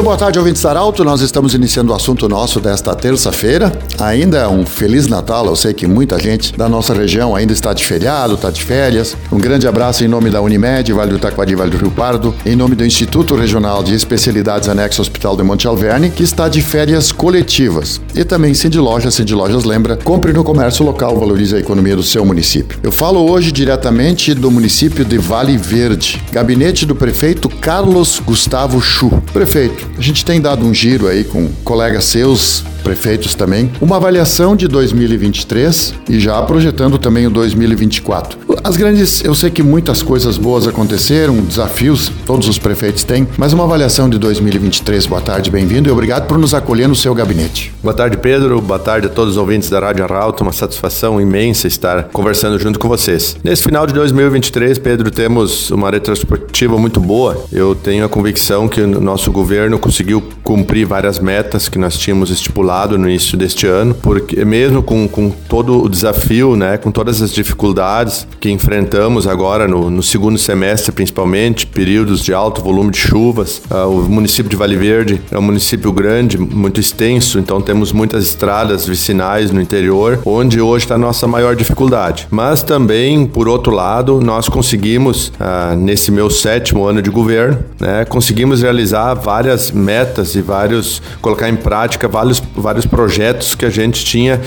Muito boa tarde, ouvintes Arauto. Nós estamos iniciando o assunto nosso desta terça-feira. Ainda é um Feliz Natal. Eu sei que muita gente da nossa região ainda está de feriado, está de férias. Um grande abraço em nome da Unimed, Vale do Taquari, Vale do Rio Pardo, em nome do Instituto Regional de Especialidades Anexo Hospital de Monte Alverne, que está de férias coletivas. E também Cindy Lojas, Cindy Lojas lembra, compre no comércio local, valorize a economia do seu município. Eu falo hoje diretamente do município de Vale Verde, gabinete do prefeito Carlos Gustavo Chu. Prefeito, a gente tem dado um giro aí com colegas seus, prefeitos também, uma avaliação de 2023 e já projetando também o 2024. As grandes, eu sei que muitas coisas boas aconteceram, desafios todos os prefeitos têm, mas uma avaliação de 2023. Boa tarde, bem-vindo e obrigado por nos acolher no seu gabinete. Boa tarde, Pedro. Boa tarde a todos os ouvintes da Rádio Arauto. Uma satisfação imensa estar conversando junto com vocês. Nesse final de 2023, Pedro, temos uma retrospectiva muito boa. Eu tenho a convicção que o nosso governo conseguiu cumprir várias metas que nós tínhamos estipulado no início deste ano, porque mesmo com, com todo o desafio, né, com todas as dificuldades que enfrentamos agora no, no segundo semestre, principalmente, períodos de alto volume de chuvas, uh, o município de Vale Verde é um município grande, muito extenso, então temos muitas estradas vicinais no interior, onde hoje está a nossa maior dificuldade. Mas também, por outro lado, nós conseguimos, uh, nesse meu sétimo ano de governo, né, conseguimos realizar várias metas e vários, colocar em prática vários, vários projetos que a gente tinha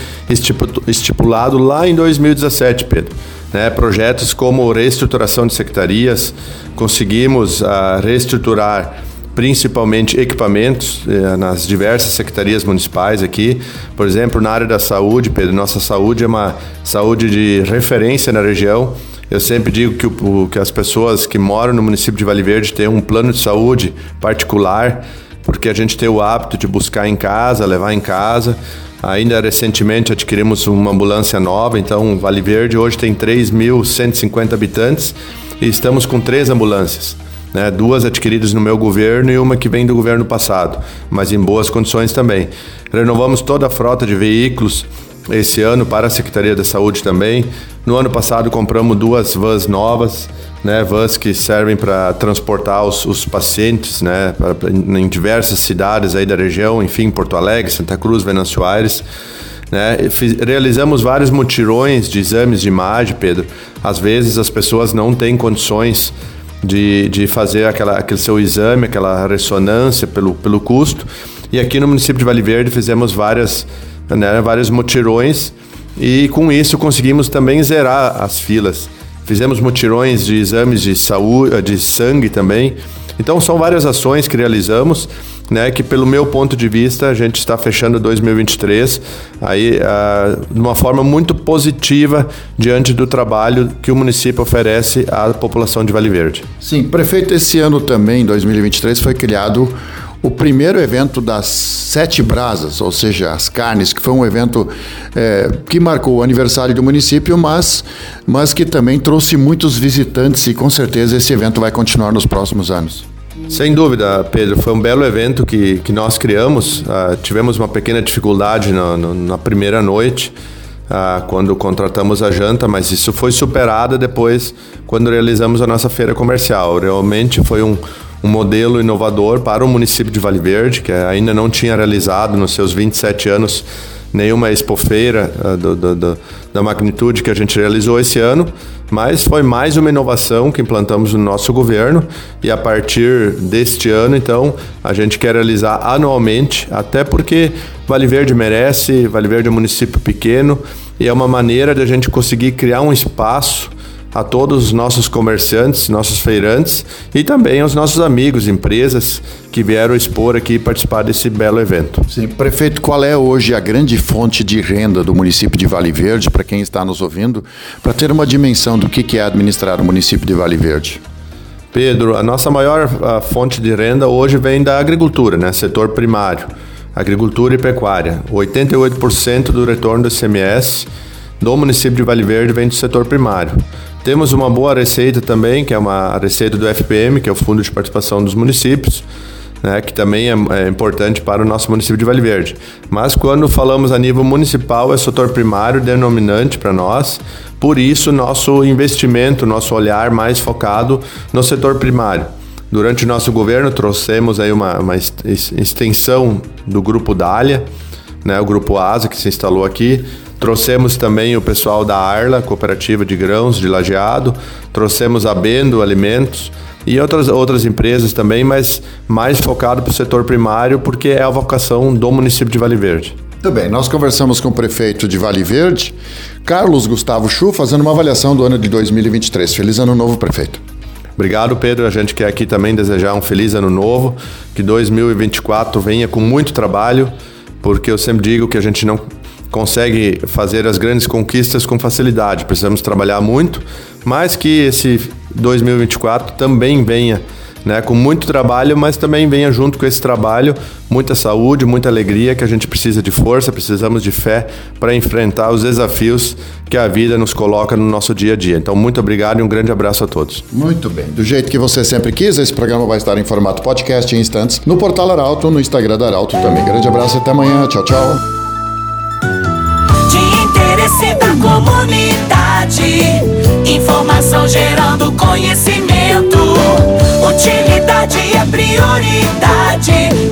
estipulado lá em 2017, Pedro. Né, projetos como reestruturação de secretarias, conseguimos uh, reestruturar principalmente equipamentos eh, nas diversas secretarias municipais aqui. Por exemplo, na área da saúde, Pedro, nossa saúde é uma saúde de referência na região. Eu sempre digo que, o, que as pessoas que moram no município de Vale Verde têm um plano de saúde particular porque a gente tem o hábito de buscar em casa, levar em casa. Ainda recentemente adquirimos uma ambulância nova, então Vale Verde hoje tem 3.150 habitantes e estamos com três ambulâncias. Né, duas adquiridas no meu governo e uma que vem do governo passado, mas em boas condições também. Renovamos toda a frota de veículos esse ano para a Secretaria da Saúde também. No ano passado compramos duas vans novas, né, vans que servem para transportar os, os pacientes, né, pra, pra, em diversas cidades aí da região, enfim, Porto Alegre, Santa Cruz, Venâncio Aires. Né, fiz, realizamos vários mutirões de exames de imagem, Pedro. Às vezes as pessoas não têm condições de, de fazer aquela, aquele seu exame, aquela ressonância pelo, pelo custo. E aqui no município de Vale Verde fizemos várias, né, vários mutirões e com isso conseguimos também zerar as filas. Fizemos mutirões de exames de saúde, de sangue também. Então são várias ações que realizamos, né, que pelo meu ponto de vista a gente está fechando 2023 aí uh, de uma forma muito positiva diante do trabalho que o município oferece à população de Vale Verde. Sim, prefeito, esse ano também, 2023, foi criado o primeiro evento das Sete Brasas, ou seja, as carnes, que foi um evento é, que marcou o aniversário do município, mas, mas que também trouxe muitos visitantes e com certeza esse evento vai continuar nos próximos anos. Sem dúvida, Pedro, foi um belo evento que, que nós criamos. Uh, tivemos uma pequena dificuldade na, na, primeira noite, uh, quando contratamos a janta, mas isso foi superado depois quando realizamos a nossa feira comercial. Realmente foi um, um modelo inovador para o município de Vale Verde, que ainda não tinha realizado nos seus 27 anos nenhuma expofeira uh, do, do, do, da magnitude que a gente realizou esse ano, mas foi mais uma inovação que implantamos no nosso governo e a partir deste ano, então, a gente quer realizar anualmente, até porque Vale Verde merece, Vale Verde é um município pequeno e é uma maneira de a gente conseguir criar um espaço a todos os nossos comerciantes, nossos feirantes e também aos nossos amigos, empresas que vieram expor aqui e participar desse belo evento. Sim, prefeito, qual é hoje a grande fonte de renda do município de Vale Verde, para quem está nos ouvindo, para ter uma dimensão do que é administrar o município de Vale Verde? Pedro, a nossa maior a fonte de renda hoje vem da agricultura, né? setor primário, agricultura e pecuária. 88% do retorno do ICMS do município de Vale Verde vem do setor primário. Temos uma boa receita também, que é uma receita do FPM, que é o Fundo de Participação dos Municípios. né, que também é, é, importante para o nosso município de Vale Verde. Mas quando falamos a nível municipal, é setor primário denominante para nós, por isso nosso investimento, nosso olhar mais focado no setor primário. Durante o nosso governo trouxemos aí uma, uma extensão do grupo Dália, né, o grupo ASA que se instalou aqui, Trouxemos também o pessoal da Arla, cooperativa de grãos de Lajeado, trouxemos a Bendo Alimentos e outras, outras empresas também, mas mais focado para o setor primário, porque é a vocação do município de Vale Verde. Muito bem, nós conversamos com o prefeito de Vale Verde, Carlos Gustavo Chu, fazendo uma avaliação do ano de 2023. Feliz ano novo, prefeito. Obrigado, Pedro. A gente quer aqui também desejar um feliz ano novo, que 2024 venha com muito trabalho, porque eu sempre digo que a gente não consegue fazer as grandes conquistas com facilidade. Precisamos trabalhar muito, mas que esse 2024 também venha né, com muito trabalho, mas também venha junto com esse trabalho muita saúde, muita alegria, que a gente precisa de força, precisamos de fé para enfrentar os desafios que a vida nos coloca no nosso dia a dia. Então, muito obrigado e um grande abraço a todos. Muito bem. Do jeito que você sempre quis, esse programa vai estar em formato podcast em instantes no portal Arauto, no Instagram da Arauto também. Grande abraço e até amanhã. Tchau, tchau interesse da comunidade. Informação gerando conhecimento. Prioridade.